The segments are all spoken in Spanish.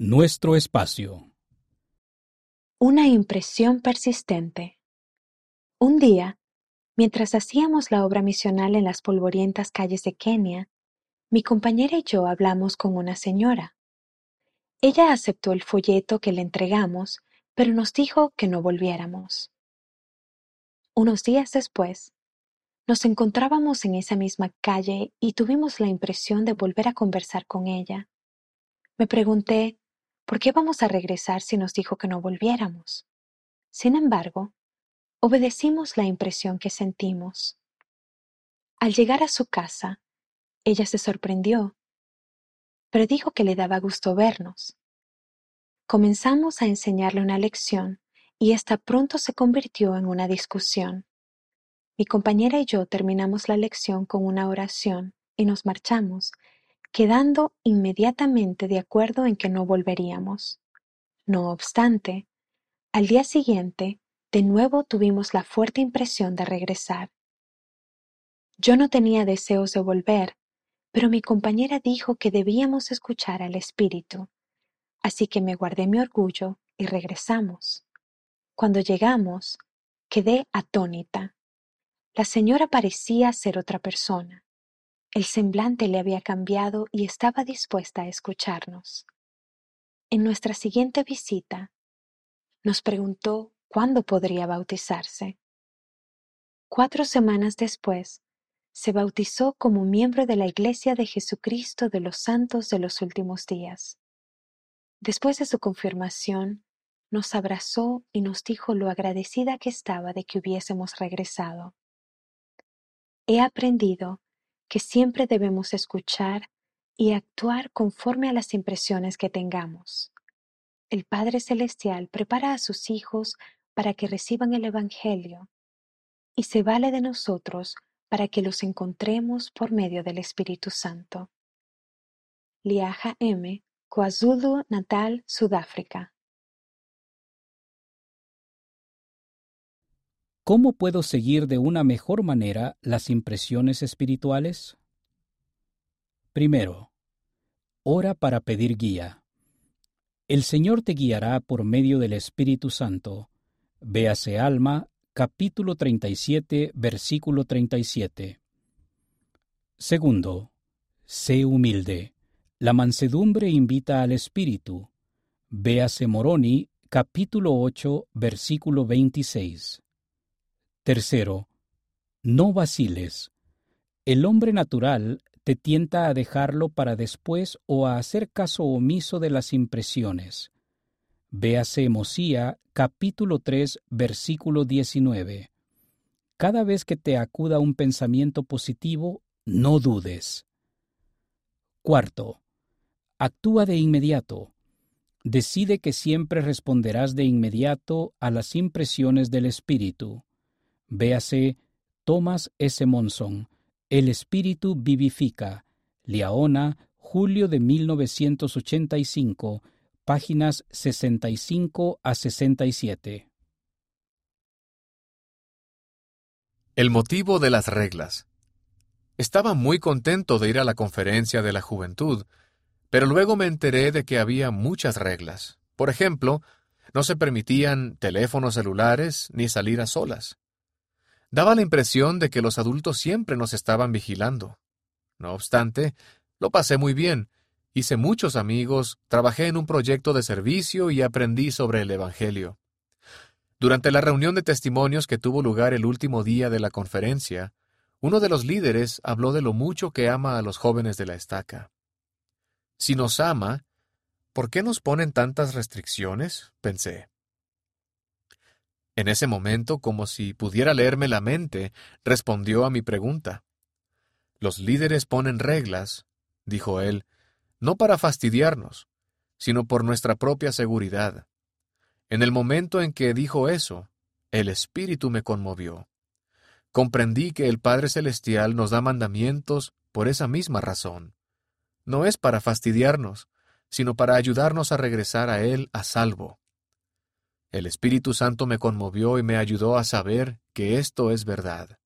Nuestro espacio. Una impresión persistente. Un día, mientras hacíamos la obra misional en las polvorientas calles de Kenia, mi compañera y yo hablamos con una señora. Ella aceptó el folleto que le entregamos, pero nos dijo que no volviéramos. Unos días después, nos encontrábamos en esa misma calle y tuvimos la impresión de volver a conversar con ella. Me pregunté, ¿por qué vamos a regresar si nos dijo que no volviéramos? Sin embargo, obedecimos la impresión que sentimos. Al llegar a su casa, ella se sorprendió, pero dijo que le daba gusto vernos. Comenzamos a enseñarle una lección y esta pronto se convirtió en una discusión. Mi compañera y yo terminamos la lección con una oración y nos marchamos, quedando inmediatamente de acuerdo en que no volveríamos. No obstante, al día siguiente, de nuevo tuvimos la fuerte impresión de regresar. Yo no tenía deseos de volver, pero mi compañera dijo que debíamos escuchar al Espíritu, así que me guardé mi orgullo y regresamos. Cuando llegamos, quedé atónita. La señora parecía ser otra persona. El semblante le había cambiado y estaba dispuesta a escucharnos. En nuestra siguiente visita, nos preguntó cuándo podría bautizarse. Cuatro semanas después, se bautizó como miembro de la Iglesia de Jesucristo de los Santos de los Últimos Días. Después de su confirmación, nos abrazó y nos dijo lo agradecida que estaba de que hubiésemos regresado. He aprendido que siempre debemos escuchar y actuar conforme a las impresiones que tengamos. El Padre Celestial prepara a sus hijos para que reciban el Evangelio y se vale de nosotros para que los encontremos por medio del Espíritu Santo. Liaja M., KwaZulu Natal, Sudáfrica. ¿Cómo puedo seguir de una mejor manera las impresiones espirituales? Primero, ora para pedir guía. El Señor te guiará por medio del Espíritu Santo. Véase Alma, capítulo 37, versículo 37. Segundo, sé humilde. La mansedumbre invita al Espíritu. Véase Moroni, capítulo 8, versículo 26. Tercero, no vaciles. El hombre natural te tienta a dejarlo para después o a hacer caso omiso de las impresiones. Véase Mosía, capítulo 3, versículo 19. Cada vez que te acuda un pensamiento positivo, no dudes. Cuarto, actúa de inmediato. Decide que siempre responderás de inmediato a las impresiones del espíritu. Véase Thomas S. Monson, El espíritu vivifica, Liaona, julio de 1985, páginas 65 a 67. El motivo de las reglas. Estaba muy contento de ir a la conferencia de la juventud, pero luego me enteré de que había muchas reglas. Por ejemplo, no se permitían teléfonos celulares ni salir a solas. Daba la impresión de que los adultos siempre nos estaban vigilando. No obstante, lo pasé muy bien, hice muchos amigos, trabajé en un proyecto de servicio y aprendí sobre el Evangelio. Durante la reunión de testimonios que tuvo lugar el último día de la conferencia, uno de los líderes habló de lo mucho que ama a los jóvenes de la estaca. Si nos ama, ¿por qué nos ponen tantas restricciones? pensé. En ese momento, como si pudiera leerme la mente, respondió a mi pregunta. Los líderes ponen reglas, dijo él, no para fastidiarnos, sino por nuestra propia seguridad. En el momento en que dijo eso, el Espíritu me conmovió. Comprendí que el Padre Celestial nos da mandamientos por esa misma razón. No es para fastidiarnos, sino para ayudarnos a regresar a Él a salvo. El Espíritu Santo me conmovió y me ayudó a saber que esto es verdad.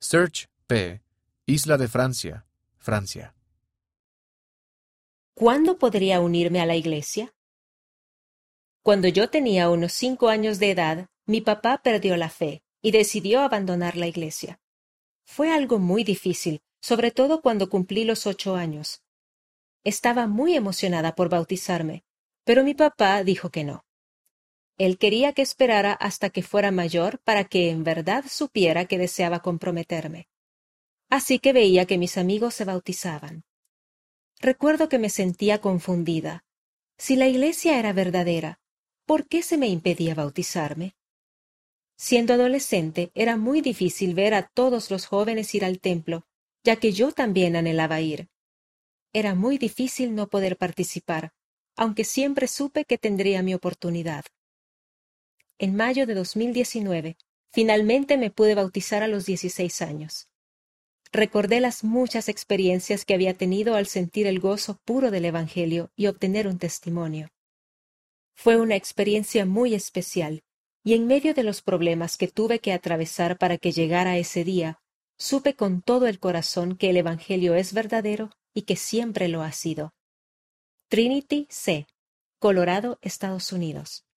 Search P. Isla de Francia, Francia. ¿Cuándo podría unirme a la iglesia? Cuando yo tenía unos cinco años de edad, mi papá perdió la fe y decidió abandonar la iglesia. Fue algo muy difícil, sobre todo cuando cumplí los ocho años. Estaba muy emocionada por bautizarme, pero mi papá dijo que no. Él quería que esperara hasta que fuera mayor para que en verdad supiera que deseaba comprometerme. Así que veía que mis amigos se bautizaban. Recuerdo que me sentía confundida. Si la iglesia era verdadera, ¿por qué se me impedía bautizarme? Siendo adolescente era muy difícil ver a todos los jóvenes ir al templo, ya que yo también anhelaba ir. Era muy difícil no poder participar, aunque siempre supe que tendría mi oportunidad. En mayo de 2019, finalmente me pude bautizar a los 16 años. Recordé las muchas experiencias que había tenido al sentir el gozo puro del Evangelio y obtener un testimonio. Fue una experiencia muy especial, y en medio de los problemas que tuve que atravesar para que llegara ese día, supe con todo el corazón que el Evangelio es verdadero y que siempre lo ha sido. Trinity C., Colorado, Estados Unidos.